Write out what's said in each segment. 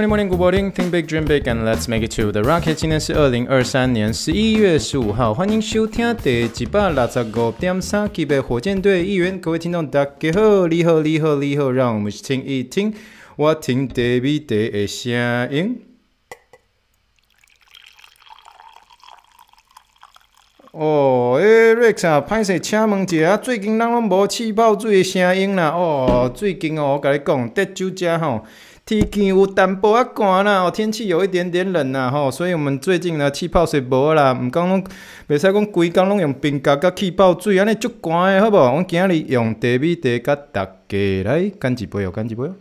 Morning, morning, good morning. Think big, dream big, and let's make it to the rocket. 今天是二零二三年十一月十五号，欢迎收听第一百六十五点三集的火箭队一员。各位听众，大家好，你好，你好，你好，让我们听一听我听 David 的声音。哦，诶，Rex 啊，歹势，请问一下，最近咱拢无气泡水的声音啦？哦，最近哦，我甲你讲，德州遮吼。天气有淡薄仔寒啦，哦，天气有一点点冷啦，吼，所以我们最近呢气泡水无啦，毋讲拢袂使讲规工拢用冰甲甲气泡水，安尼足寒诶，好无？我今日用茶米茶甲大家来干一杯哦，干一杯哦。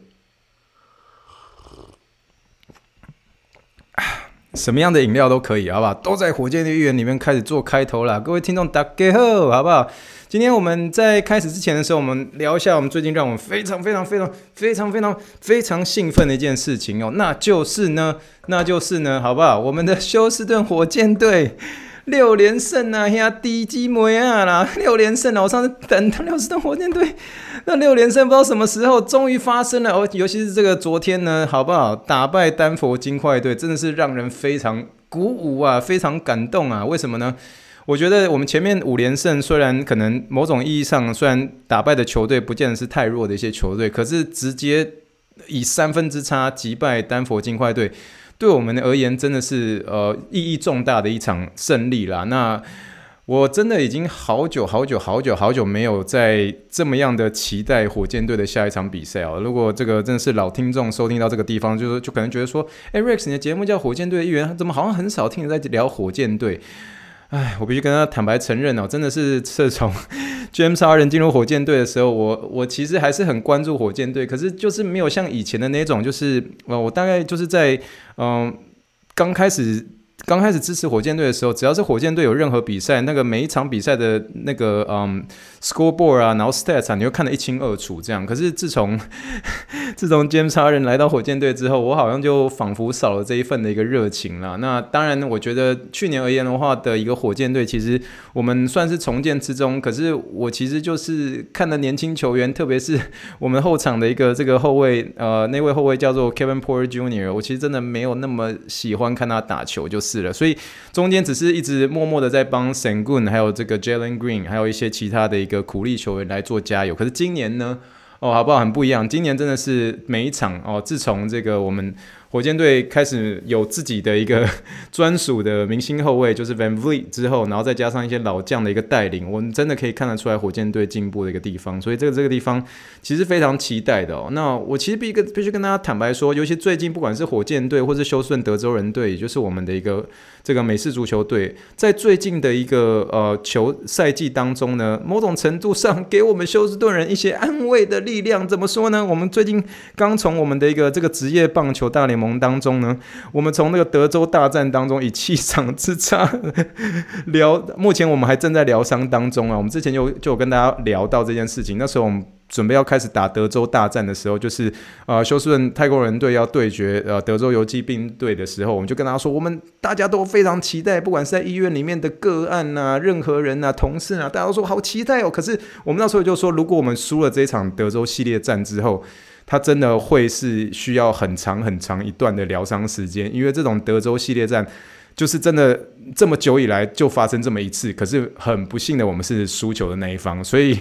什么样的饮料都可以，好不好？都在火箭的预言里面开始做开头啦。各位听众打给后，好不好？今天我们在开始之前的时候，我们聊一下我们最近让我们非常非常非常非常非常非常兴奋的一件事情哦，那就是呢，那就是呢，好不好？我们的休斯顿火箭队六连胜啊，兄弟姊妹啊啦，六连胜啊！我上次等到休斯顿火箭队那六连胜，不知道什么时候终于发生了哦，尤其是这个昨天呢，好不好？打败丹佛金块队，真的是让人非常鼓舞啊，非常感动啊！为什么呢？我觉得我们前面五连胜，虽然可能某种意义上，虽然打败的球队不见得是太弱的一些球队，可是直接以三分之差击败丹佛金块队，对我们而言真的是呃意义重大的一场胜利啦。那我真的已经好久好久好久好久没有在这么样的期待火箭队的下一场比赛哦。如果这个真的是老听众收听到这个地方，就是就可能觉得说，哎，Rex，你的节目叫火箭队的一员，怎么好像很少听你在聊火箭队？哎，我必须跟他坦白承认哦，真的是自从 James Harden 进入火箭队的时候，我我其实还是很关注火箭队，可是就是没有像以前的那种，就是呃，我大概就是在嗯、刚开始。刚开始支持火箭队的时候，只要是火箭队有任何比赛，那个每一场比赛的那个嗯 scoreboard 啊，然后 stats 啊，你会看得一清二楚。这样，可是自从 自从 James Harden 来到火箭队之后，我好像就仿佛少了这一份的一个热情了。那当然，我觉得去年而言的话的一个火箭队，其实我们算是重建之中。可是我其实就是看的年轻球员，特别是我们后场的一个这个后卫，呃，那位后卫叫做 Kevin Porter Jr.，我其实真的没有那么喜欢看他打球，就是。所以中间只是一直默默的在帮 Sengun，还有这个 Jalen Green，还有一些其他的一个苦力球员来做加油。可是今年呢，哦，好不好？很不一样。今年真的是每一场哦，自从这个我们。火箭队开始有自己的一个 专属的明星后卫，就是 VanVleet 之后，然后再加上一些老将的一个带领，我们真的可以看得出来火箭队进步的一个地方。所以这个这个地方其实非常期待的哦。那我其实必跟必须跟大家坦白说，尤其最近不管是火箭队或是休斯顿德州人队，也就是我们的一个这个美式足球队，在最近的一个呃球赛季当中呢，某种程度上给我们休斯顿人一些安慰的力量。怎么说呢？我们最近刚从我们的一个这个职业棒球大联盟当中呢，我们从那个德州大战当中以气场之差 疗，目前我们还正在疗伤当中啊。我们之前就就有跟大家聊到这件事情，那时候我们准备要开始打德州大战的时候，就是呃休斯顿太空人队要对决呃德州游击兵队的时候，我们就跟他说，我们大家都非常期待，不管是在医院里面的个案啊，任何人啊，同事啊，大家都说好期待哦。可是我们那时候就说，如果我们输了这一场德州系列战之后，他真的会是需要很长很长一段的疗伤时间，因为这种德州系列战就是真的这么久以来就发生这么一次，可是很不幸的我们是输球的那一方，所以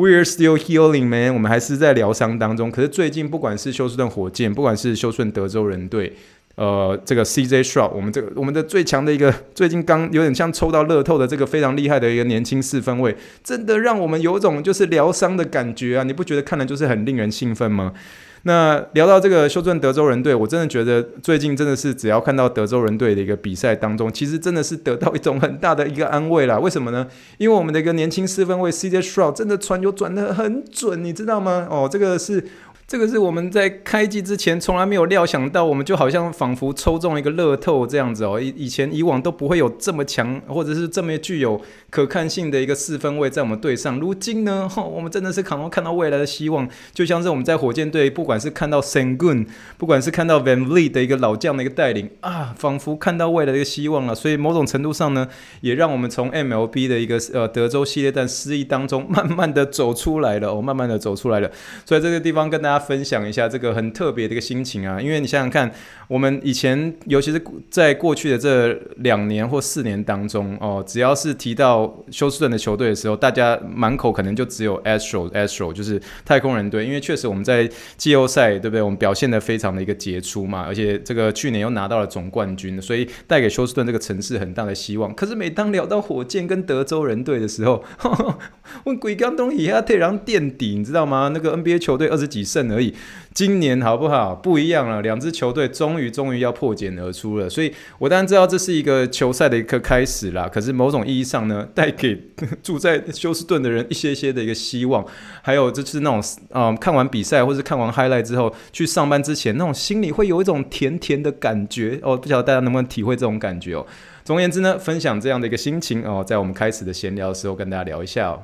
we're still healing man，我们还是在疗伤当中。可是最近不管是休斯顿火箭，不管是休斯顿德州人队。呃，这个 CJ s h r o p 我们这个我们的最强的一个，最近刚有点像抽到乐透的这个非常厉害的一个年轻四分位，真的让我们有种就是疗伤的感觉啊！你不觉得看了就是很令人兴奋吗？那聊到这个休斯顿德州人队，我真的觉得最近真的是只要看到德州人队的一个比赛当中，其实真的是得到一种很大的一个安慰啦。为什么呢？因为我们的一个年轻四分卫 CJ Stroud 真的传球转的很准，你知道吗？哦，这个是。这个是我们在开季之前从来没有料想到，我们就好像仿佛抽中了一个乐透这样子哦。以以前以往都不会有这么强，或者是这么具有可看性的一个四分卫在我们队上。如今呢，我们真的是可能看到未来的希望，就像是我们在火箭队，不管是看到 s a n g u n 不管是看到 van vlee 的一个老将的一个带领啊，仿佛看到未来的一个希望了。所以某种程度上呢，也让我们从 MLB 的一个呃德州系列战失意当中，慢慢的走出来了哦，慢慢的走出来了。所以这个地方跟大家。分享一下这个很特别的一个心情啊，因为你想想看，我们以前，尤其是在过去的这两年或四年当中，哦，只要是提到休斯顿的球队的时候，大家满口可能就只有 Astro，Astro 就是太空人队，因为确实我们在季后赛，对不对？我们表现得非常的一个杰出嘛，而且这个去年又拿到了总冠军，所以带给休斯顿这个城市很大的希望。可是每当聊到火箭跟德州人队的时候，问鬼刚东以下退让垫底，你知道吗？那个 NBA 球队二十几胜。而已，今年好不好？不一样了，两支球队终于终于要破茧而出了。所以我当然知道这是一个球赛的一个开始啦。可是某种意义上呢，带给 住在休斯顿的人一些些的一个希望。还有就是那种啊、看完比赛或是看完 highlight 之后去上班之前，那种心里会有一种甜甜的感觉哦。不晓得大家能不能体会这种感觉哦。总而言之呢，分享这样的一个心情哦，在我们开始的闲聊的时候跟大家聊一下哦。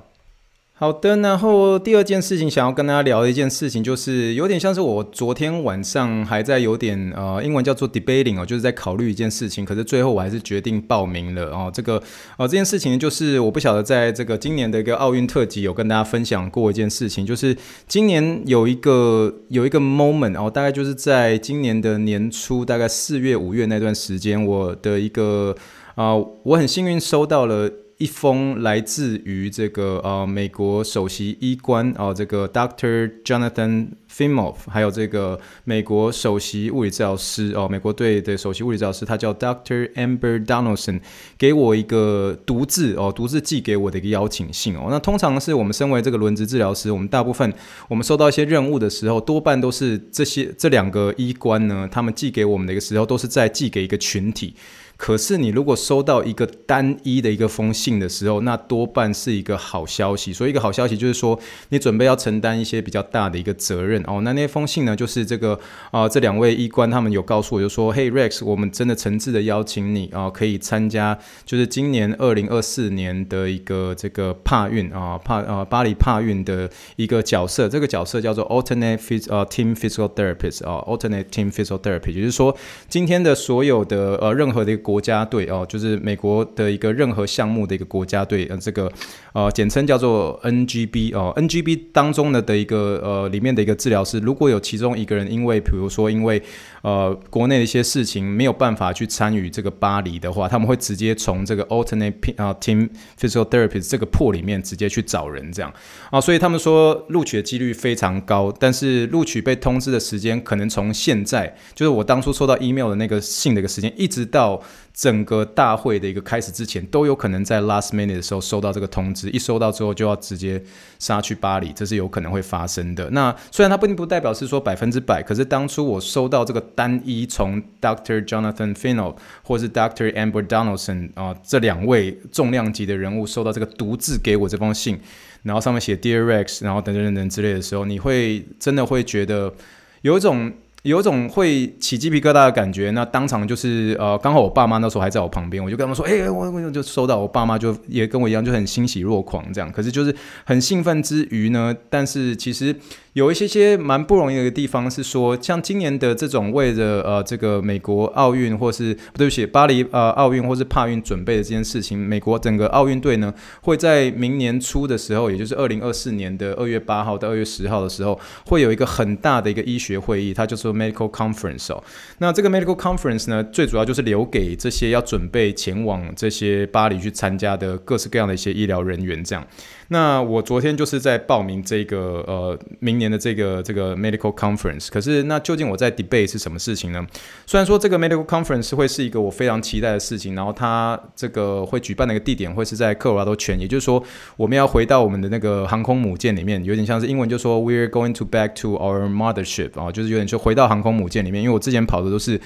好的，然后第二件事情想要跟大家聊的一件事情，就是有点像是我昨天晚上还在有点呃，英文叫做 debating 哦，就是在考虑一件事情，可是最后我还是决定报名了哦。这个哦，这件事情就是我不晓得在这个今年的一个奥运特辑有跟大家分享过一件事情，就是今年有一个有一个 moment 哦，大概就是在今年的年初，大概四月五月那段时间，我的一个啊、我很幸运收到了。一封来自于这个呃美国首席医官哦、呃，这个 Doctor Jonathan Fimov，还有这个美国首席物理治疗师哦、呃，美国队的首席物理治疗师，他叫 Doctor Amber Donaldson，给我一个独自哦，独自寄给我的一个邀请信哦。那通常是我们身为这个轮值治疗师，我们大部分我们收到一些任务的时候，多半都是这些这两个医官呢，他们寄给我们的一个时候，都是在寄给一个群体。可是你如果收到一个单一的一个封信的时候，那多半是一个好消息。所以一个好消息就是说，你准备要承担一些比较大的一个责任哦。那那封信呢，就是这个啊、这两位医官他们有告诉我，就说：“Hey Rex，我们真的诚挚的邀请你啊、可以参加，就是今年二零二四年的一个这个帕运啊帕呃巴黎帕运的一个角色。这个角色叫做 Alternate Phys 呃 Team Physical Therapist 啊，Alternate Team Physical Therapist，也就是说，今天的所有的呃任何的。国家队哦，就是美国的一个任何项目的一个国家队，呃，这个呃简称叫做 NGB 哦，NGB 当中呢的一个呃里面的一个治疗师，如果有其中一个人因为比如说因为呃国内的一些事情没有办法去参与这个巴黎的话，他们会直接从这个 Alternate 啊 Team Physical Therapist 这个破里面直接去找人这样啊，所以他们说录取的几率非常高，但是录取被通知的时间可能从现在就是我当初收到 email 的那个信的一个时间，一直到。整个大会的一个开始之前，都有可能在 last minute 的时候收到这个通知，一收到之后就要直接杀去巴黎，这是有可能会发生的。那虽然它并不代表是说百分之百，可是当初我收到这个单一从 Dr. Jonathan Fino 或是 Dr. Amber Donaldson 啊、这两位重量级的人物收到这个独自给我这封信，然后上面写 Dear Rex，然后等等等等之类的时候，你会真的会觉得有一种。有种会起鸡皮疙瘩的感觉，那当场就是呃，刚好我爸妈那时候还在我旁边，我就跟他们说，哎、我我就收到，我爸妈就也跟我一样，就很欣喜若狂这样。可是就是很兴奋之余呢，但是其实。有一些些蛮不容易的一个地方是说，像今年的这种为了呃这个美国奥运或是不对不起巴黎呃奥运或是帕运准备的这件事情，美国整个奥运队呢会在明年初的时候，也就是二零二四年的二月八号到二月十号的时候，会有一个很大的一个医学会议，它叫 Medical Conference 哦。那这个 Medical Conference 呢，最主要就是留给这些要准备前往这些巴黎去参加的各式各样的一些医疗人员这样。那我昨天就是在报名这个呃明年的这个这个 medical conference，可是那究竟我在 debate 是什么事情呢？虽然说这个 medical conference 会是一个我非常期待的事情，然后它这个会举办的一个地点会是在科罗拉多泉，也就是说我们要回到我们的那个航空母舰里面，有点像是英文就说 we're going to back to our mothership 啊，就是有点就回到航空母舰里面，因为我之前跑的都是。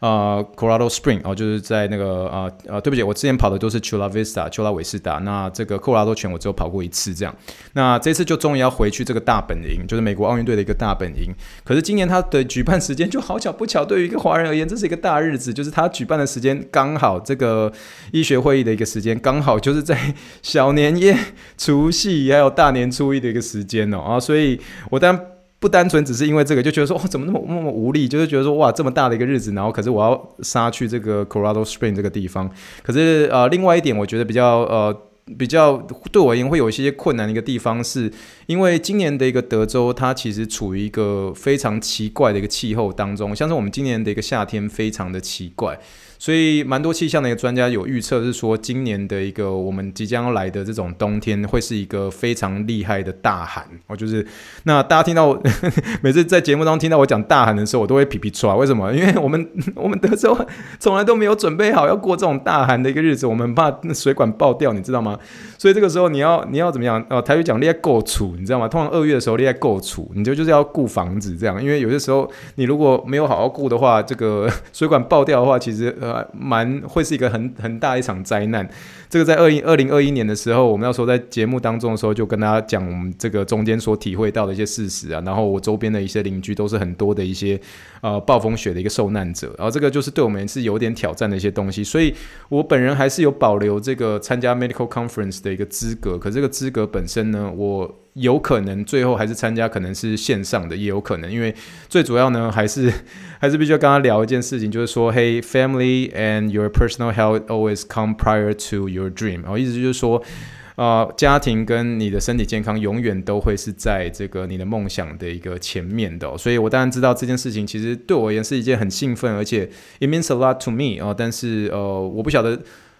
呃，Colorado Spring 哦，就是在那个呃呃，对不起，我之前跑的都是 Chula Vista 丘拉韦斯达。那这个科罗拉多全我只有跑过一次，这样。那这次就终于要回去这个大本营，就是美国奥运队的一个大本营。可是今年它的举办时间就好巧不巧，对于一个华人而言，这是一个大日子，就是他举办的时间刚好这个医学会议的一个时间，刚好就是在小年夜、除夕还有大年初一的一个时间哦啊，所以我当。不单纯只是因为这个，就觉得说，哦，怎么那么那么无力？就是觉得说，哇，这么大的一个日子，然后可是我要杀去这个 Colorado Spring 这个地方。可是呃，另外一点，我觉得比较呃比较对我而言会有一些困难的一个地方，是因为今年的一个德州，它其实处于一个非常奇怪的一个气候当中，像是我们今年的一个夏天非常的奇怪。所以，蛮多气象的一个专家有预测是说，今年的一个我们即将要来的这种冬天，会是一个非常厉害的大寒哦。就是那大家听到 每次在节目中听到我讲大寒的时候，我都会皮皮剉。为什么？因为我们 我们德州从来都没有准备好要过这种大寒的一个日子，我们怕水管爆掉，你知道吗？所以这个时候你要你要怎么样？哦，台语讲你要够储，你知道吗？通常二月的时候你要够储，你就就是要顾房子这样。因为有些时候你如果没有好好顾的话，这个水管爆掉的话，其实。呃，蛮会是一个很很大一场灾难。这个在二一二零二一年的时候，我们要说在节目当中的时候，就跟大家讲我们这个中间所体会到的一些事实啊。然后我周边的一些邻居都是很多的一些呃暴风雪的一个受难者。然后这个就是对我们是有点挑战的一些东西。所以我本人还是有保留这个参加 medical conference 的一个资格。可这个资格本身呢，我。有可能最后还是参加，可能是线上的，也有可能，因为最主要呢，还是 还是必须要跟他聊一件事情，就是说，Hey, family and your personal health always come prior to your dream。然后意思就是说，啊、呃，家庭跟你的身体健康永远都会是在这个你的梦想的一个前面的、所以我当然知道这件事情其实对我而言是一件很兴奋，而且 it means a lot to me、哦。但是呃，我不晓得。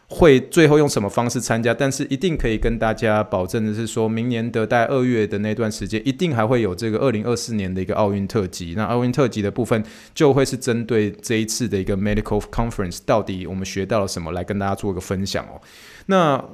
会最后用什么方式参加？但是一定可以跟大家保证的是，说明年的在二月的那段时间，一定还会有这个二零二四年的一个奥运特辑。那奥运特辑的部分就会是针对这一次的一个 Medical Conference，到底我们学到了什么，来跟大家做一个分享哦。那。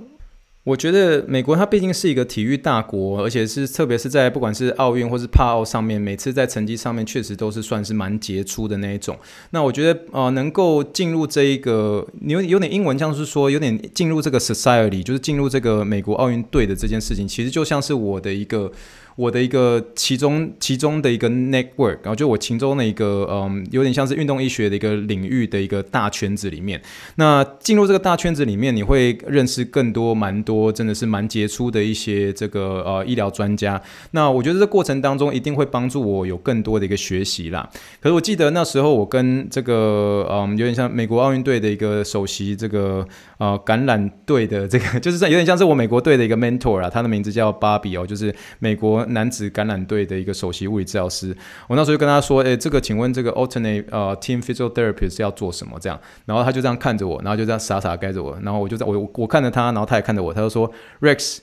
我觉得美国它毕竟是一个体育大国，而且是特别是在不管是奥运或是帕奥上面，每次在成绩上面确实都是算是蛮杰出的那一种。那我觉得呃，能够进入这一个，有有点英文像是说有点进入这个 society，就是进入这个美国奥运队的这件事情，其实就像是我的一个。我的一个其中其中的一个 network，然后就我其中的一个嗯，有点像是运动医学的一个领域的一个大圈子里面。那进入这个大圈子里面，你会认识更多蛮多，真的是蛮杰出的一些这个呃医疗专家。那我觉得这过程当中一定会帮助我有更多的一个学习啦。可是我记得那时候我跟这个嗯，有点像美国奥运队的一个首席这个呃橄榄队的这个，就是有点像是我美国队的一个 mentor 啊，他的名字叫芭比哦，就是美国。男子橄榄队的一个首席物理治疗师，我那时候就跟他说：“诶、这个，请问这个 alternate 呃 team physical therapy 是要做什么？”这样，然后他就这样看着我，然后就这样傻傻盖着我，然后我就在我我看着他，然后他也看着我，他就说，Rex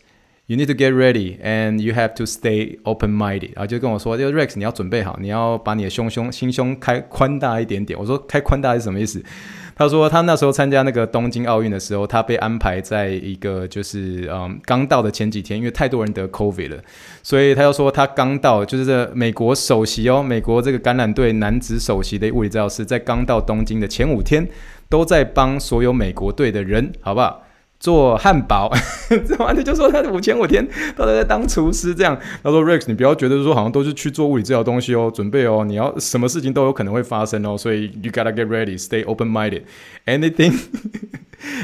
You need to get ready and you have to stay open-minded。”然后就跟我说：“就 Rex，你要准备好，你要把你的胸胸心胸开宽大一点点。”我说：“开宽大是什么意思？”他说他那时候参加那个东京奥运的时候，他被安排在一个就是嗯刚到的前几天，因为太多人得 COVID 了，所以他又说他刚到，就是这美国首席哦，美国这个橄榄队男子首席的物理治疗师，在刚到东京的前五天，都在帮所有美国队的人，好不好？做汉堡，这完全就说他五千五天都在当厨师这样。他说：“Rex，你不要觉得说好像都是去做物理治疗东西哦，准备哦，你要什么事情都有可能会发生哦，所以 you gotta get ready, stay open-minded. Anything,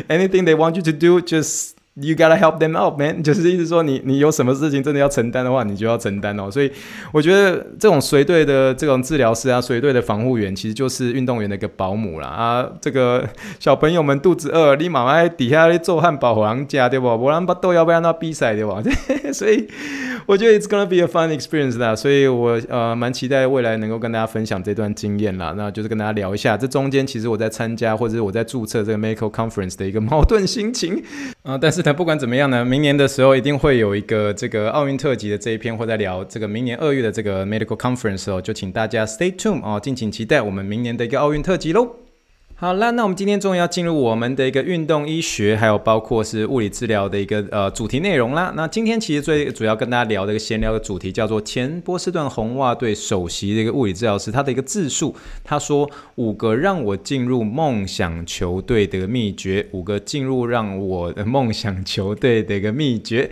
anything they want you to do, just You gotta help them out, man。就是意思说你，你有什么事情真的要承担的话，你就要承担哦。所以我觉得这种随队的这种治疗师啊，随队的防护员，其实就是运动员的一个保姆啦。啊。这个 小朋友们肚子饿，你妈妈在底下做汉堡王家，对不？不然把豆要不然那比赛，对吧？所以我觉得 it's gonna be a fun experience 啦。所以我呃蛮期待未来能够跟大家分享这段经验啦。那就是跟大家聊一下，这中间其实我在参加或者是我在注册这个 medical conference 的一个矛盾心情啊。但是。那不管怎么样呢，明年的时候一定会有一个这个奥运特辑的这一篇，会在聊这个明年二月的这个 medical conference 哦，就请大家 stay tuned 哦，敬请期待我们明年的一个奥运特辑喽。好啦，那我们今天终于要进入我们的一个运动医学，还有包括是物理治疗的一个呃主题内容啦。那今天其实最主要跟大家聊的一个闲聊的主题叫做前波士顿红袜队首席的一个物理治疗师，他的一个自述，他说五个让我进入梦想球队的秘诀，五个进入让我的梦想球队的一个秘诀。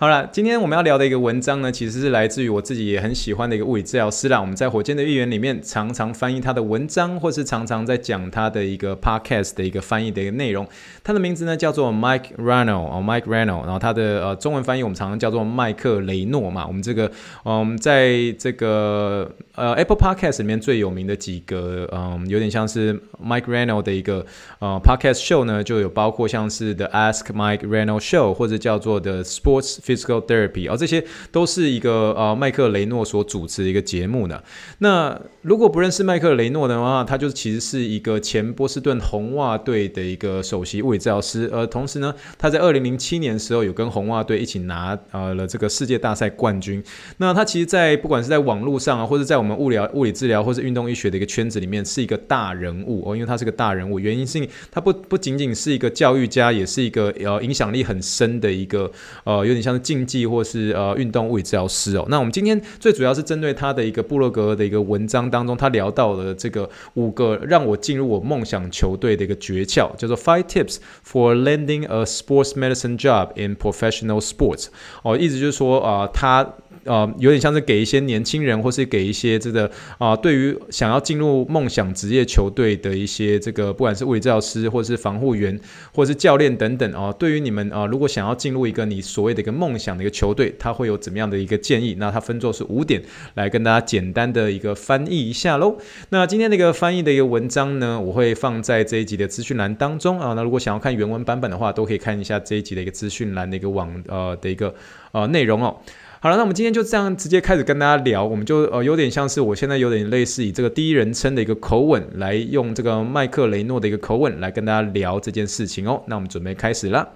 好了，今天我们要聊的一个文章呢，其实是来自于我自己也很喜欢的一个物理治疗师啦。我们在火箭的预言里面常常翻译他的文章，或是常常在讲他的一个 podcast 的一个翻译的一个内容。他的名字呢叫做 Mike Rano 哦，Mike Rano 然后他的呃中文翻译我们常常叫做麦克雷诺嘛。我们这个嗯，在这个呃 Apple Podcast 里面最有名的几个嗯，有点像是 Mike Rano 的一个呃 podcast show 呢，就有包括像是 The Ask Mike Rano Show，或者叫做 The Sports Physical Therapy，而、哦、这些都是一个呃麦克雷诺所主持的一个节目呢。那如果不认识麦克雷诺的话，他就其实是一个前波士顿红袜队的一个首席物理治疗师，而同时呢，他在二零零七年的时候有跟红袜队一起拿呃了这个世界大赛冠军。那他其实，在不管是在网络上啊，或者在我们物理物理治疗或是运动医学的一个圈子里面，是一个大人物哦，因为他是个大人物，原因是他不不仅仅是一个教育家，也是一个呃影响力很深的一个呃有点像。竞技或是呃运动物理治疗师哦，那我们今天最主要是针对他的一个布洛格的一个文章当中，他聊到了这个五个让我进入我梦想球队的一个诀窍，叫做 Five Tips for Landing a Sports Medicine Job in Professional Sports。哦，意思就是说啊、呃，他。呃，有点像是给一些年轻人，或是给一些这个啊、呃，对于想要进入梦想职业球队的一些这个，不管是物理治疗师，或是防护员，或是教练等等啊、呃，对于你们啊、如果想要进入一个你所谓的一个梦想的一个球队，他会有怎么样的一个建议？那他分作是五点，来跟大家简单的一个翻译一下喽。那今天那个翻译的一个文章呢，我会放在这一集的资讯栏当中啊。那如果想要看原文版本的话，都可以看一下这一集的一个资讯栏的一个网呃的一个呃内容哦。好了，那我们今天就这样直接开始跟大家聊，我们就呃有点像是我现在有点类似以这个第一人称的一个口吻来用这个麦克雷诺的一个口吻来跟大家聊这件事情哦。那我们准备开始了。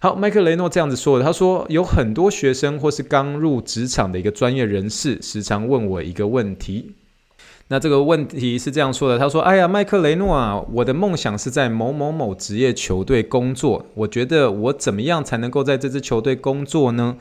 好，麦克雷诺这样子说的，他说有很多学生或是刚入职场的一个专业人士，时常问我一个问题。那这个问题是这样说的，他说：“哎呀，麦克雷诺啊，我的梦想是在某某某职业球队工作，我觉得我怎么样才能够在这支球队工作呢？”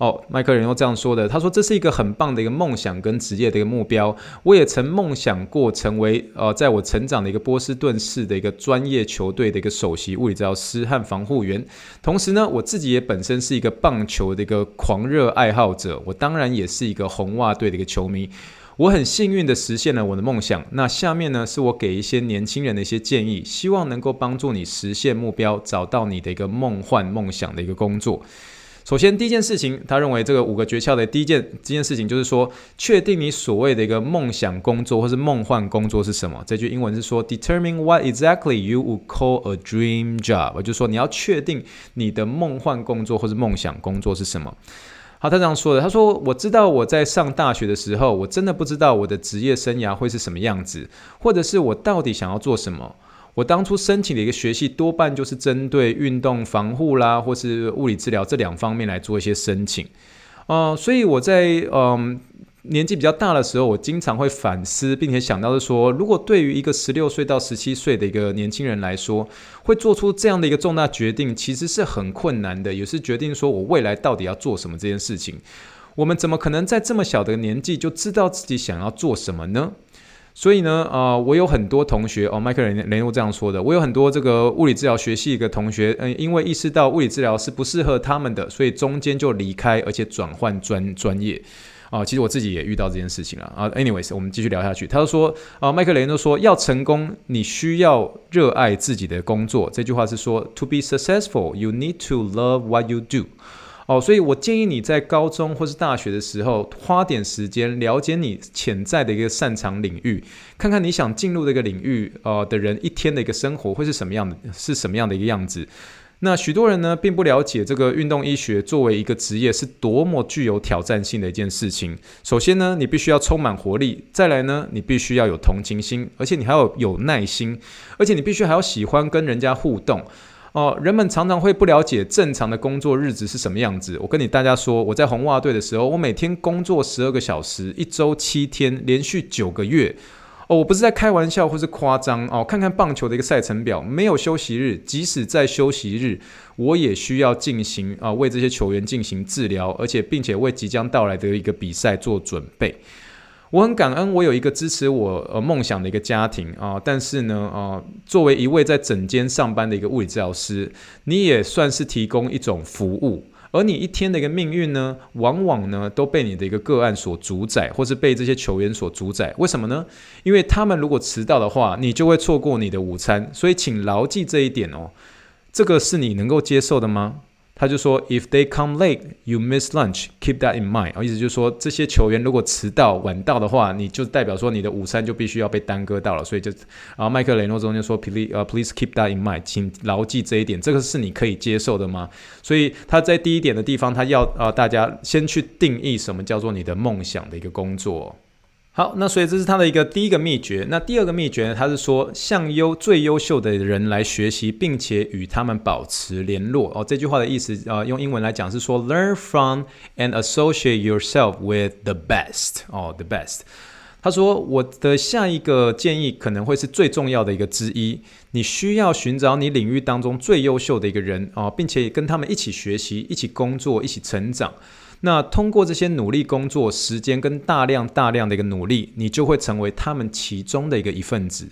哦，迈克雷诺这样说的。他说：“这是一个很棒的一个梦想跟职业的一个目标。我也曾梦想过成为呃，在我成长的一个波士顿市的一个专业球队的一个首席物理治疗师和防护员。同时呢，我自己也本身是一个棒球的一个狂热爱好者。我当然也是一个红袜队的一个球迷。我很幸运的实现了我的梦想。那下面呢，是我给一些年轻人的一些建议，希望能够帮助你实现目标，找到你的一个梦幻梦想的一个工作。”首先，第一件事情，他认为这个五个诀窍的第一件第一件事情就是说，确定你所谓的一个梦想工作或是梦幻工作是什么。这句英文是说，Determine what exactly you would call a dream job，也就是说，你要确定你的梦幻工作或是梦想工作是什么。好，他这样说的，他说：“我知道我在上大学的时候，我真的不知道我的职业生涯会是什么样子，或者是我到底想要做什么。”我当初申请的一个学系多半就是针对运动防护啦，或是物理治疗这两方面来做一些申请，呃，所以我在嗯、年纪比较大的时候，我经常会反思，并且想到是说，如果对于一个十六岁到十七岁的一个年轻人来说，会做出这样的一个重大决定，其实是很困难的，也是决定说我未来到底要做什么这件事情。我们怎么可能在这么小的年纪就知道自己想要做什么呢？所以呢，啊、呃，我有很多同学哦，麦克雷雷诺这样说的。我有很多这个物理治疗学系的同学，嗯，因为意识到物理治疗是不适合他们的，所以中间就离开，而且转换专专业。啊、其实我自己也遇到这件事情了啊。Anyways，我们继续聊下去。他就说，啊、呃，麦克雷诺说，要成功，你需要热爱自己的工作。这句话是说，To be successful, you need to love what you do。哦，所以我建议你在高中或是大学的时候，花点时间了解你潜在的一个擅长领域，看看你想进入这个领域呃的人一天的一个生活会是什么样的，是什么样的一个样子。那许多人呢，并不了解这个运动医学作为一个职业是多么具有挑战性的一件事情。首先呢，你必须要充满活力；再来呢，你必须要有同情心，而且你还要有耐心，而且你必须还要喜欢跟人家互动。哦，人们常常会不了解正常的工作日子是什么样子。我跟你大家说，我在红袜队的时候，我每天工作十二个小时，一周七天，连续九个月。哦，我不是在开玩笑或是夸张哦。看看棒球的一个赛程表，没有休息日，即使在休息日，我也需要进行啊，为这些球员进行治疗，而且并且为即将到来的一个比赛做准备。我很感恩，我有一个支持我呃梦想的一个家庭啊。但是呢，啊，作为一位在整间上班的一个物理治疗师，你也算是提供一种服务。而你一天的一个命运呢，往往呢都被你的一个个案所主宰，或是被这些球员所主宰。为什么呢？因为他们如果迟到的话，你就会错过你的午餐。所以请牢记这一点哦，这个是你能够接受的吗？他就说，If they come late, you miss lunch. Keep that in mind。意思就是说，这些球员如果迟到、晚到的话，你就代表说你的午餐就必须要被耽搁到了。所以就，然后麦克雷诺中就说，Please, 呃，Please keep that in mind，请牢记这一点。这个是你可以接受的吗？所以他在第一点的地方，他要呃大家先去定义什么叫做你的梦想的一个工作。好，那所以这是他的一个第一个秘诀。那第二个秘诀呢，他是说向优最优秀的人来学习，并且与他们保持联络。哦，这句话的意思啊、呃，用英文来讲是说，learn from and associate yourself with the best。哦，the best。他说，我的下一个建议可能会是最重要的一个之一，你需要寻找你领域当中最优秀的一个人、哦，并且跟他们一起学习、一起工作、一起成长。那通过这些努力工作时间跟大量大量的一个努力，你就会成为他们其中的一个一份子，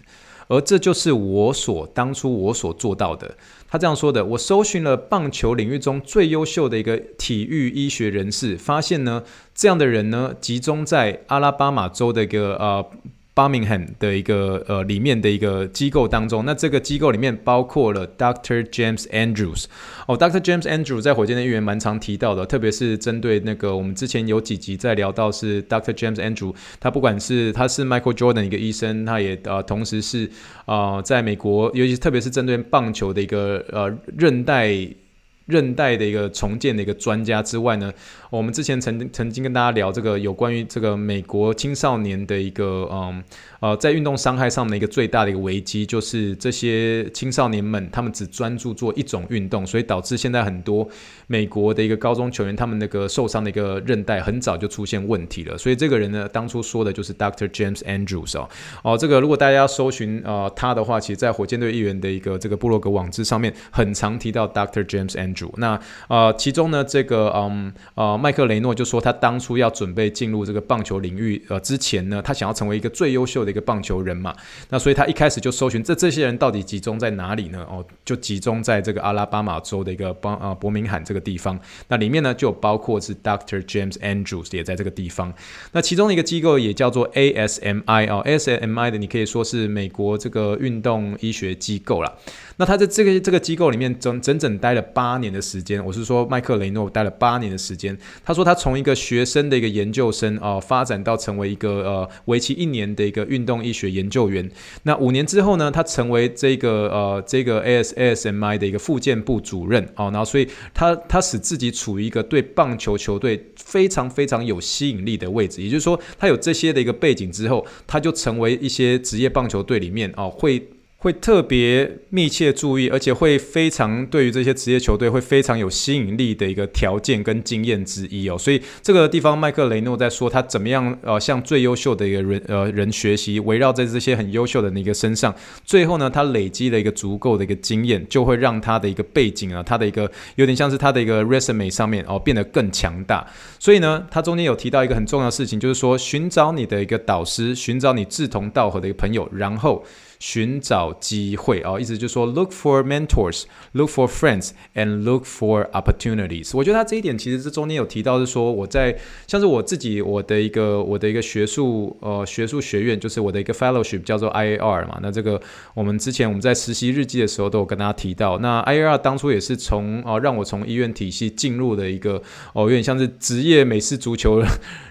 而这就是我所当初我所做到的。他这样说的：我搜寻了棒球领域中最优秀的一个体育医学人士，发现呢，这样的人呢，集中在阿拉巴马州的一个呃。Birmingham 的一个呃里面的一个机构当中，那这个机构里面包括了 Dr. James Andrews 哦，Dr. James Andrews 在火箭的预言蛮常提到的，特别是针对那个我们之前有几集在聊到是 Dr. James Andrews，他不管是他是 Michael Jordan 一个医生，他也呃同时是、呃、在美国，尤其特别是针对棒球的一个呃韧带。韧带的一个重建的一个专家之外呢，我们之前曾曾经跟大家聊这个有关于这个美国青少年的一个嗯呃在运动伤害上的一个最大的一个危机，就是这些青少年们他们只专注做一种运动，所以导致现在很多美国的一个高中球员他们那个受伤的一个韧带很早就出现问题了。所以这个人呢，当初说的就是 Dr. James Andrews 哦哦，这个如果大家要搜寻呃他的话，其实在火箭队议员的一个这个部落格网志上面很常提到 Dr. James Andrew。那呃，其中呢，这个嗯呃，麦克雷诺就说，他当初要准备进入这个棒球领域呃之前呢，他想要成为一个最优秀的一个棒球人嘛。那所以他一开始就搜寻这这些人到底集中在哪里呢？哦，就集中在这个阿拉巴马州的一个邦呃伯明翰这个地方。那里面呢，就包括是 Dr. James Andrews 也在这个地方。那其中一个机构也叫做 ASMI 哦，ASMI 的你可以说是美国这个运动医学机构啦。那他在这个这个机构里面整整整待了八年的时间，我是说麦克雷诺待了八年的时间。他说他从一个学生的一个研究生啊、发展到成为一个呃为期一年的一个运动医学研究员。那五年之后呢，他成为这个呃这个 AS ASMI 的一个复健部主任哦。然后所以他他使自己处于一个对棒球球队非常非常有吸引力的位置。也就是说，他有这些的一个背景之后，他就成为一些职业棒球队里面哦会。会特别密切注意，而且会非常对于这些职业球队会非常有吸引力的一个条件跟经验之一哦。所以这个地方，麦克雷诺在说他怎么样呃向最优秀的一个人呃人学习，围绕在这些很优秀的那个身上，最后呢，他累积了一个足够的一个经验，就会让他的一个背景啊，他的一个有点像是他的一个 resume 上面哦变得更强大。所以呢，他中间有提到一个很重要的事情，就是说寻找你的一个导师，寻找你志同道合的一个朋友，然后。寻找机会啊，意思就是说，look for mentors，look for friends，and look for opportunities。我觉得他这一点其实这中间有提到，是说我在像是我自己我的一个我的一个学术呃学术学院，就是我的一个 fellowship 叫做 IAR 嘛。那这个我们之前我们在实习日记的时候都有跟大家提到。那 IAR 当初也是从哦让我从医院体系进入的一个哦有点像是职业美式足球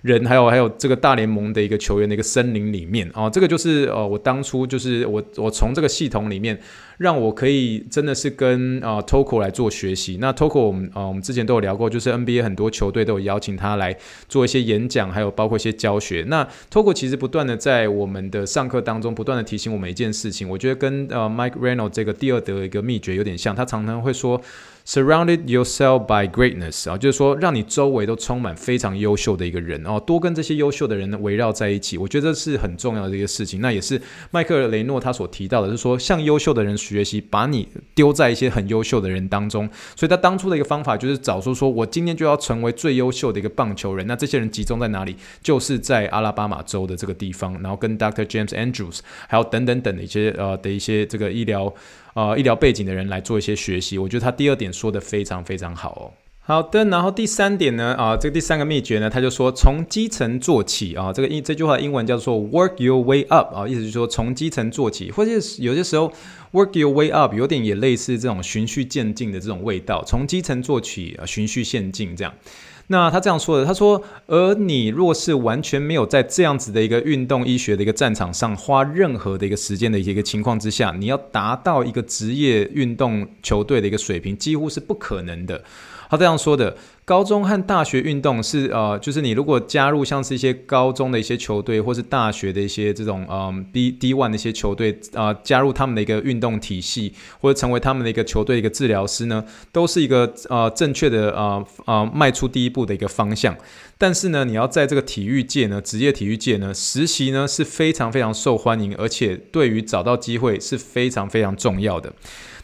人，还有还有这个大联盟的一个球员的一个森林里面哦。这个就是呃我当初就是我。我我从这个系统里面，让我可以真的是跟啊 Toko 来做学习。那 Toko 我们啊我们之前都有聊过，就是 NBA 很多球队都有邀请他来做一些演讲，还有包括一些教学。那 Toko 其实不断的在我们的上课当中不断的提醒我们一件事情，我觉得跟呃 Mike Reynolds 这个第二的一个秘诀有点像，他常常会说。Surrounded yourself by greatness 啊，就是说让你周围都充满非常优秀的一个人哦，多跟这些优秀的人围绕在一起，我觉得这是很重要的一个事情。那也是迈克雷诺他所提到的，是说向优秀的人学习，把你丢在一些很优秀的人当中。所以他当初的一个方法就是找出说，我今天就要成为最优秀的一个棒球人。那这些人集中在哪里？就是在阿拉巴马州的这个地方，然后跟 Dr. James Andrews 还有等等等的一些呃的一些这个医疗。呃，医疗背景的人来做一些学习，我觉得他第二点说的非常非常好哦。好的，然后第三点呢，啊，这个第三个秘诀呢，他就说从基层做起啊，这个英这句话的英文叫做 work your way up 啊，意思就是说从基层做起，或者有些时候 work your way up 有点也类似这种循序渐进的这种味道，从基层做起啊，循序渐进这样。那他这样说的，他说，而你若是完全没有在这样子的一个运动医学的一个战场上花任何的一个时间的一个情况之下，你要达到一个职业运动球队的一个水平，几乎是不可能的。他这样说的。高中和大学运动是呃，就是你如果加入像是一些高中的一些球队，或是大学的一些这种嗯 B D one 的一些球队啊、呃，加入他们的一个运动体系，或者成为他们的一个球队的一个治疗师呢，都是一个呃正确的呃呃迈出第一步的一个方向。但是呢，你要在这个体育界呢，职业体育界呢，实习呢是非常非常受欢迎，而且对于找到机会是非常非常重要的。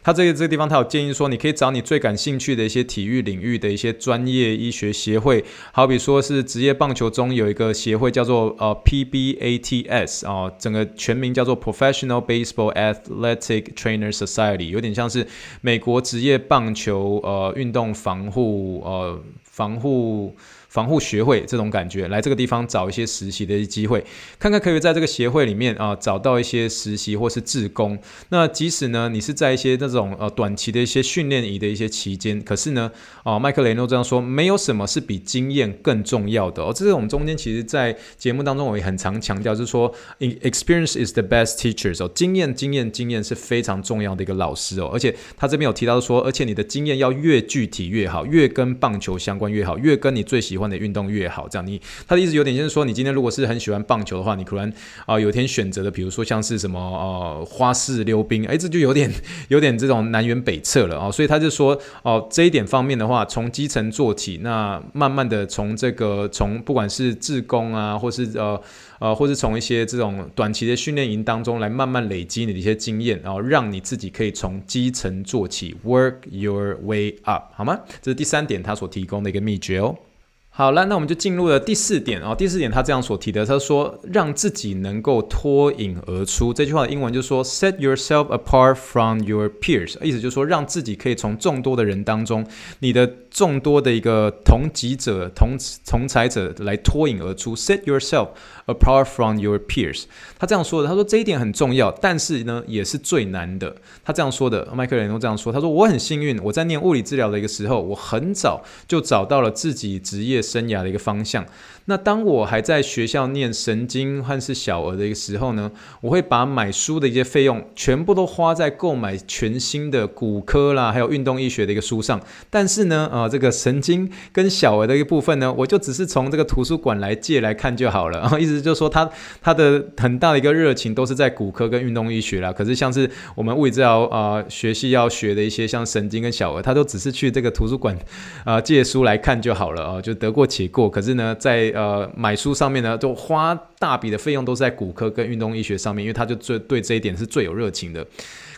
他这个这个地方，他有建议说，你可以找你最感兴趣的一些体育领域的一些专业医学协会，好比说是职业棒球中有一个协会叫做呃 PBATS 啊、整个全名叫做 Professional Baseball Athletic Trainer Society，有点像是美国职业棒球呃运动防护呃防护。防护学会这种感觉，来这个地方找一些实习的一些机会，看看可以在这个协会里面啊找到一些实习或是志工。那即使呢你是在一些那种呃短期的一些训练营的一些期间，可是呢啊麦克雷诺这样说，没有什么是比经验更重要的哦。这是我们中间其实在节目当中我也很常强调，就是说 experience is the best teachers 哦，经验经验经验是非常重要的一个老师哦。而且他这边有提到说，而且你的经验要越具体越好，越跟棒球相关越好，越跟你最喜欢。的运动越好，这样你他的意思有点就是说，你今天如果是很喜欢棒球的话，你可能啊、有天选择的，比如说像是什么呃花式溜冰，哎，这就有点 有点这种南辕北辙了啊、所以他就说哦、呃，这一点方面的话，从基层做起，那慢慢的从这个从不管是自工啊，或是呃呃，或是从一些这种短期的训练营当中来慢慢累积你的一些经验，然后让你自己可以从基层做起，work your way up，好吗？这是第三点他所提供的一个秘诀哦。好了，那我们就进入了第四点哦。第四点他这样所提的，他说让自己能够脱颖而出。这句话的英文就是说，set yourself apart from your peers，意思就是说让自己可以从众多的人当中，你的众多的一个同级者、同同才者来脱颖而出。set yourself apart from your peers，他这样说的。他说这一点很重要，但是呢也是最难的。他这样说的，麦克雷诺这样说。他说我很幸运，我在念物理治疗的一个时候，我很早就找到了自己职业生涯的一个方向。那当我还在学校念神经或是小儿的一个时候呢，我会把买书的一些费用全部都花在购买全新的骨科啦，还有运动医学的一个书上。但是呢，呃，这个神经跟小儿的一个部分呢，我就只是从这个图书馆来借来看就好了。然后意就是说，他他的很大的一个热情都是在骨科跟运动医学啦。可是像是我们物理治疗啊、学习要学的一些像神经跟小儿，他都只是去这个图书馆啊、借书来看就好了啊、就得过且过。可是呢，在呃，买书上面呢，就花大笔的费用都是在骨科跟运动医学上面，因为他就最对这一点是最有热情的。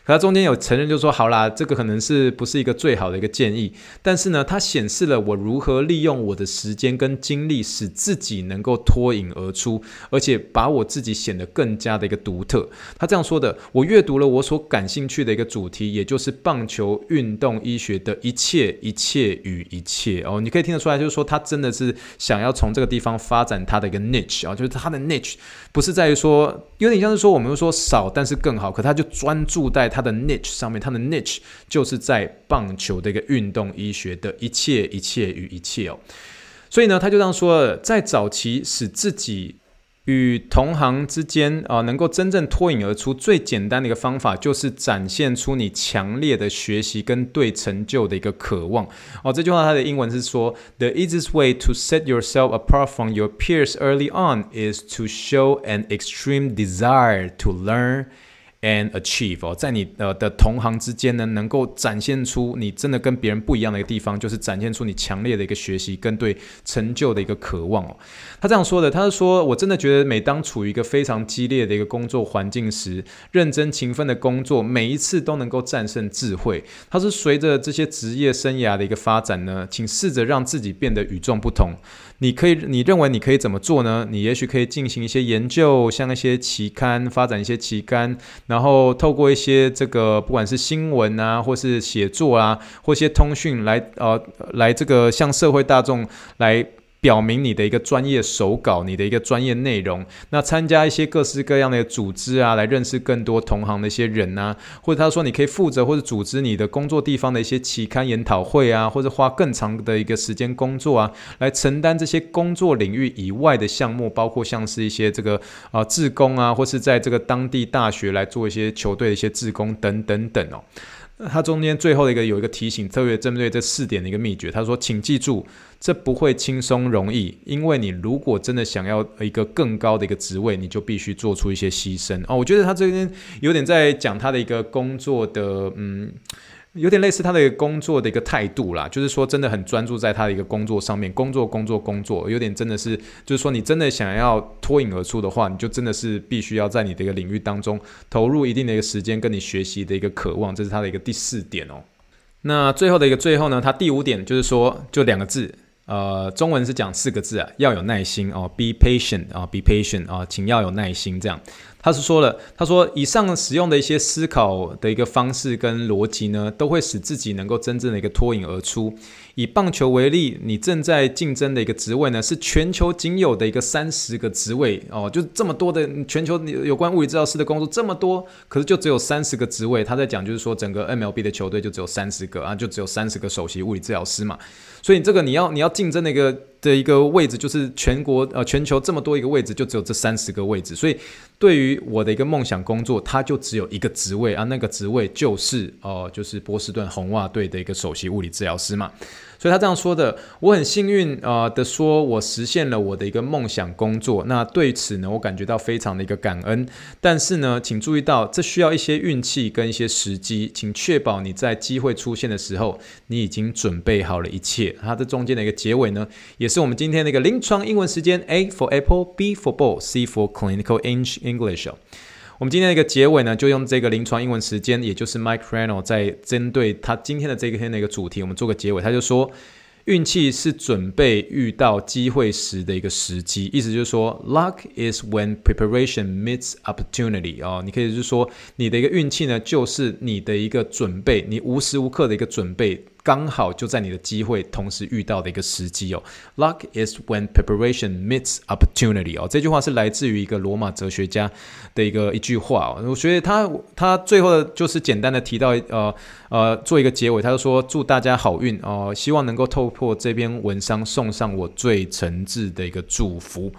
可他中间有承认，就说好啦，这个可能是不是一个最好的一个建议，但是呢，它显示了我如何利用我的时间跟精力，使自己能够脱颖而出，而且把我自己显得更加的一个独特。他这样说的：我阅读了我所感兴趣的一个主题，也就是棒球运动医学的一切、一切与一切。哦，你可以听得出来，就是说他真的是想要从这个地方发展他的一个 niche 啊，就是他的 niche 不是在于说，有点像是说我们说少但是更好，可他就专注在。他的 niche 上面，他的 niche 就是在棒球的一个运动医学的一切、一切与一切哦。所以呢，他就这样说，在早期使自己与同行之间啊，能够真正脱颖而出，最简单的一个方法就是展现出你强烈的学习跟对成就的一个渴望。哦，这句话它的英文是说：“The easiest way to set yourself apart from your peers early on is to show an extreme desire to learn。” And achieve 哦，在你呃的同行之间呢，能够展现出你真的跟别人不一样的一个地方，就是展现出你强烈的一个学习跟对成就的一个渴望哦。他这样说的，他是说我真的觉得，每当处于一个非常激烈的一个工作环境时，认真勤奋的工作，每一次都能够战胜智慧。他是随着这些职业生涯的一个发展呢，请试着让自己变得与众不同。你可以，你认为你可以怎么做呢？你也许可以进行一些研究，像一些期刊，发展一些期刊，然后透过一些这个，不管是新闻啊，或是写作啊，或一些通讯来，呃，来这个向社会大众来。表明你的一个专业手稿，你的一个专业内容。那参加一些各式各样的组织啊，来认识更多同行的一些人啊，或者他说你可以负责或者组织你的工作地方的一些期刊研讨会啊，或者花更长的一个时间工作啊，来承担这些工作领域以外的项目，包括像是一些这个啊志工啊，或是在这个当地大学来做一些球队的一些志工等等等哦。他中间最后的一个有一个提醒，特别针对这四点的一个秘诀。他说：“请记住，这不会轻松容易，因为你如果真的想要一个更高的一个职位，你就必须做出一些牺牲。”哦，我觉得他这边有点在讲他的一个工作的，嗯。有点类似他的一个工作的一个态度啦，就是说真的很专注在他的一个工作上面，工作工作工作，有点真的是，就是说你真的想要脱颖而出的话，你就真的是必须要在你的一个领域当中投入一定的一个时间，跟你学习的一个渴望，这是他的一个第四点哦。那最后的一个最后呢，他第五点就是说，就两个字，呃，中文是讲四个字啊，要有耐心哦，be patient 啊，be patient 啊，请要有耐心这样。他是说了，他说以上使用的一些思考的一个方式跟逻辑呢，都会使自己能够真正的一个脱颖而出。以棒球为例，你正在竞争的一个职位呢，是全球仅有的一个三十个职位哦，就这么多的全球有关物理治疗师的工作这么多，可是就只有三十个职位。他在讲就是说，整个 MLB 的球队就只有三十个啊，就只有三十个首席物理治疗师嘛。所以这个你要你要竞争的一个的一个位置，就是全国呃全球这么多一个位置，就只有这三十个位置。所以对于我的一个梦想工作，它就只有一个职位啊，那个职位就是哦、呃，就是波士顿红袜队的一个首席物理治疗师嘛。所以他这样说的，我很幸运啊、的说，我实现了我的一个梦想工作。那对此呢，我感觉到非常的一个感恩。但是呢，请注意到，这需要一些运气跟一些时机，请确保你在机会出现的时候，你已经准备好了一切。它的中间的一个结尾呢，也是我们今天的一个临床英文时间：A for Apple，B for Ball，C for Clinical English。我们今天一个结尾呢，就用这个临床英文时间，也就是 Mike Reno 在针对他今天的这个天的一个主题，我们做个结尾。他就说，运气是准备遇到机会时的一个时机，意思就是说，Luck is when preparation meets opportunity 哦，你可以就是说，你的一个运气呢，就是你的一个准备，你无时无刻的一个准备。刚好就在你的机会同时遇到的一个时机哦。Luck is when preparation meets opportunity 哦，这句话是来自于一个罗马哲学家的一个一句话哦。我觉得他他最后就是简单的提到呃呃做一个结尾，他就说祝大家好运哦，希望能够透过这篇文章送上我最诚挚的一个祝福。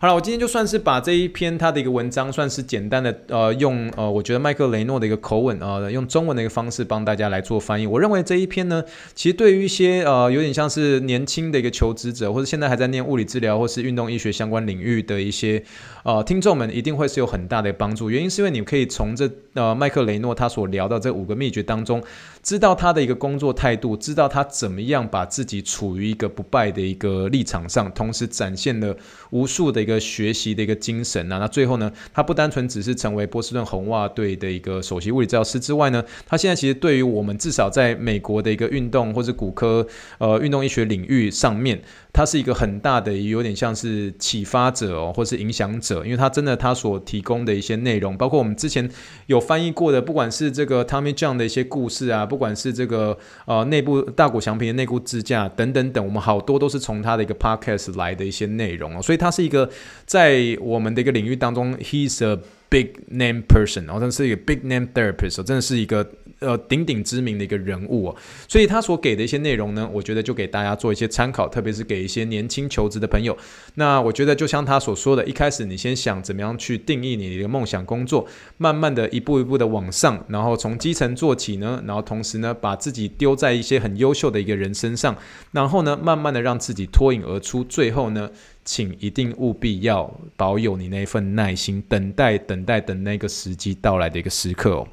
好了，我今天就算是把这一篇他的一个文章，算是简单的呃用呃，我觉得麦克雷诺的一个口吻、呃，用中文的一个方式帮大家来做翻译。我认为这一篇呢，其实对于一些呃有点像是年轻的一个求职者，或者现在还在念物理治疗或是运动医学相关领域的一些呃听众们，一定会是有很大的帮助。原因是因为你可以从这呃麦克雷诺他所聊到这五个秘诀当中，知道他的一个工作态度，知道他怎么样把自己处于一个不败的一个立场上，同时展现了无数的一个。学习的一个精神啊，那最后呢，他不单纯只是成为波士顿红袜队的一个首席物理治疗师之外呢，他现在其实对于我们至少在美国的一个运动或者骨科呃运动医学领域上面。他是一个很大的，有点像是启发者哦，或是影响者，因为他真的他所提供的一些内容，包括我们之前有翻译过的，不管是这个 Tommy John 的一些故事啊，不管是这个呃内部大谷翔平的内部支架等等等，我们好多都是从他的一个 podcast 来的一些内容哦，所以他是一个在我们的一个领域当中，he's a big name person，然后真的是一个 big name therapist，哦真的是一个呃鼎鼎知名的一个人物哦。所以他所给的一些内容呢，我觉得就给大家做一些参考，特别是给一些年轻求职的朋友。那我觉得就像他所说的，一开始你先想怎么样去定义你的一个梦想工作，慢慢的一步一步的往上，然后从基层做起呢，然后同时呢把自己丢在一些很优秀的一个人身上，然后呢慢慢的让自己脱颖而出，最后呢。请一定务必要保有你那份耐心，等待、等待、等那个时机到来的一个时刻哦。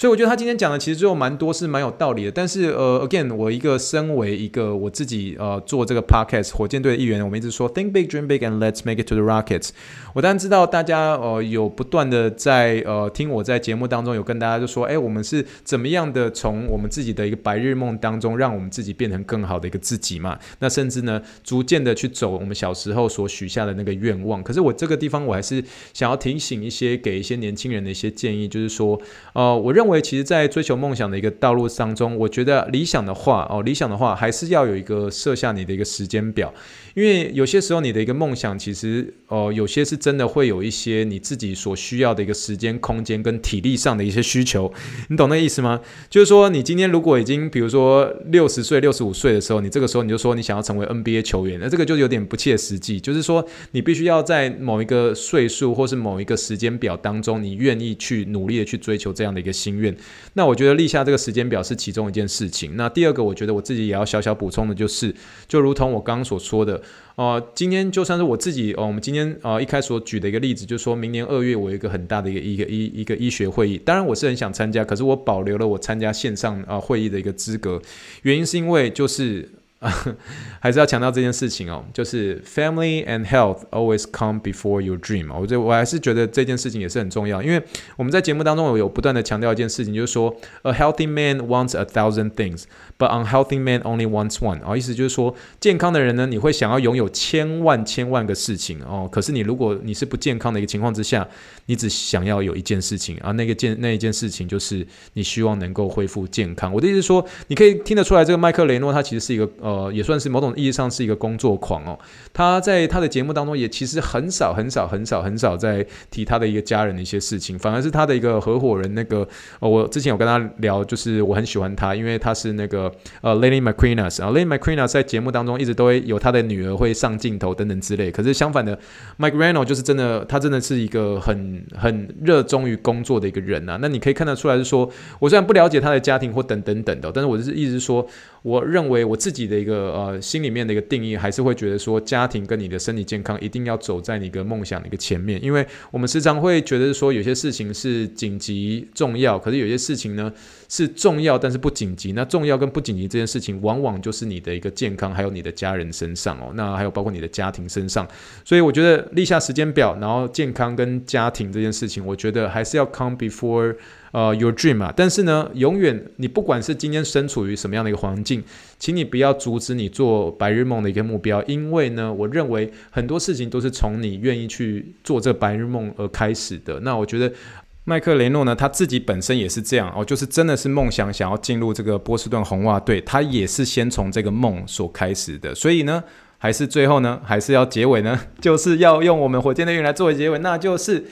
所以我觉得他今天讲的其实最后蛮多是蛮有道理的，但是呃，again，我一个身为一个我自己呃做这个 podcast 火箭队的一员，我们一直说 think big, dream big, and let's make it to the Rockets。我当然知道大家呃有不断的在呃听我在节目当中有跟大家就说，哎，我们是怎么样的从我们自己的一个白日梦当中，让我们自己变成更好的一个自己嘛？那甚至呢，逐渐的去走我们小时候所许下的那个愿望。可是我这个地方我还是想要提醒一些给一些年轻人的一些建议，就是说，呃，我认为。因为其实，在追求梦想的一个道路当中，我觉得理想的话哦，理想的话还是要有一个设下你的一个时间表。因为有些时候，你的一个梦想，其实哦，有些是真的会有一些你自己所需要的一个时间、空间跟体力上的一些需求。你懂那意思吗？就是说，你今天如果已经比如说六十岁、六十五岁的时候，你这个时候你就说你想要成为 NBA 球员，那这个就有点不切实际。就是说，你必须要在某一个岁数或是某一个时间表当中，你愿意去努力的去追求这样的一个心。院那我觉得立下这个时间表是其中一件事情。那第二个，我觉得我自己也要小小补充的就是，就如同我刚刚所说的，呃，今天就算是我自己，呃，我们今天啊一开始所举的一个例子，就是说明年二月我有一个很大的一个一个医一个医学会议，当然我是很想参加，可是我保留了我参加线上啊、会议的一个资格，原因是因为就是。还是要强调这件事情哦，就是 family and health always come before your dream。我觉我还是觉得这件事情也是很重要，因为我们在节目当中有不断的强调一件事情，就是说 a healthy man wants a thousand things But unhealthy man only wants one。哦，意思就是说，健康的人呢，你会想要拥有千万千万个事情哦，可是你如果你是不健康的一个情况之下，你只想要有一件事情啊，那个件那一件事情就是你希望能够恢复健康。我的意思说，你可以听得出来，这个麦克雷诺他其实是一个呃，也算是某种意义上是一个工作狂哦。他在他的节目当中也其实很少很少很少很少在提他的一个家人的一些事情，反而是他的一个合伙人那个，呃，我之前有跟他聊，就是我很喜欢他，因为他是那个呃，Lily McQueenas 啊，Lily McQueenas 在节目当中一直都会有他的女儿会上镜头等等之类。可是相反的，Mike r a n o 就是真的，他真的是一个很很热衷于工作的一个人、啊。那你可以看得出来是说，我虽然不了解他的家庭或等等等的，但是我是一直说，我认为我自己的一个呃心里面的一个定义，还是会觉得说，家庭跟你的身体健康一定要走在你的梦想的一个前面，因为我们时常会觉得说，有些事情是紧急重要，可是有些事情呢是重要但是不紧急。那重要跟不紧急这件事情，往往就是你的一个健康，还有你的家人身上哦，那还有包括你的家庭身上。所以我觉得立下时间表，然后健康跟家庭这件事情，我觉得还是要 come before。呃、，your dream 啊，但是呢，永远你不管是今天身处于什么样的一个环境，请你不要阻止你做白日梦的一个目标，因为呢，我认为很多事情都是从你愿意去做这白日梦而开始的。那我觉得麦克雷诺呢，他自己本身也是这样哦，就是真的是梦想想要进入这个波士顿红袜队，他也是先从这个梦所开始的。所以呢，还是最后呢，还是要结尾呢，就是要用我们火箭队员来作为结尾，那就是。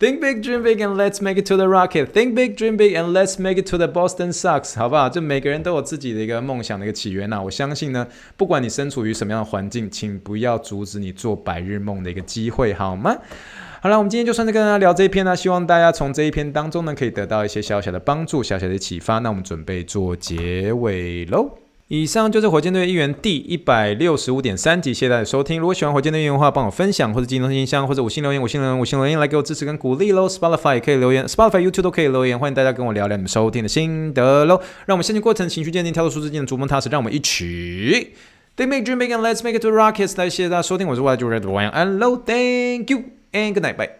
Think big, dream big, and let's make it to the Rocket. Think big, dream big, and let's make it to the Boston Sox. 好不好？就每个人都有自己的一个梦想的一个起源呐、我相信呢，不管你身处于什么样的环境，请不要阻止你做白日梦的一个机会，好吗？好了，我们今天就算是跟大家聊这一篇呢、希望大家从这一篇当中呢，可以得到一些小小的帮助、小小的启发。那我们准备做结尾喽。以上就是火箭队一员第一百六十五点三集，谢谢大家收听。如果喜欢火箭队一员的话，帮我分享或者进入信箱或者五星留言，五星留言，五星留言来给我支持跟鼓励喽。Spotify 也可以留言，Spotify、YouTube 都可以留言，欢迎大家跟我聊聊你们收听的心得喽。让我们先进过程，情绪坚定，跳脱舒适圈，逐梦踏实。让我们一起，They make dream big, and let's make it to the Rockets。来，谢谢大家收听，我是外来主播 Ryan，and hello, thank you and good night, bye。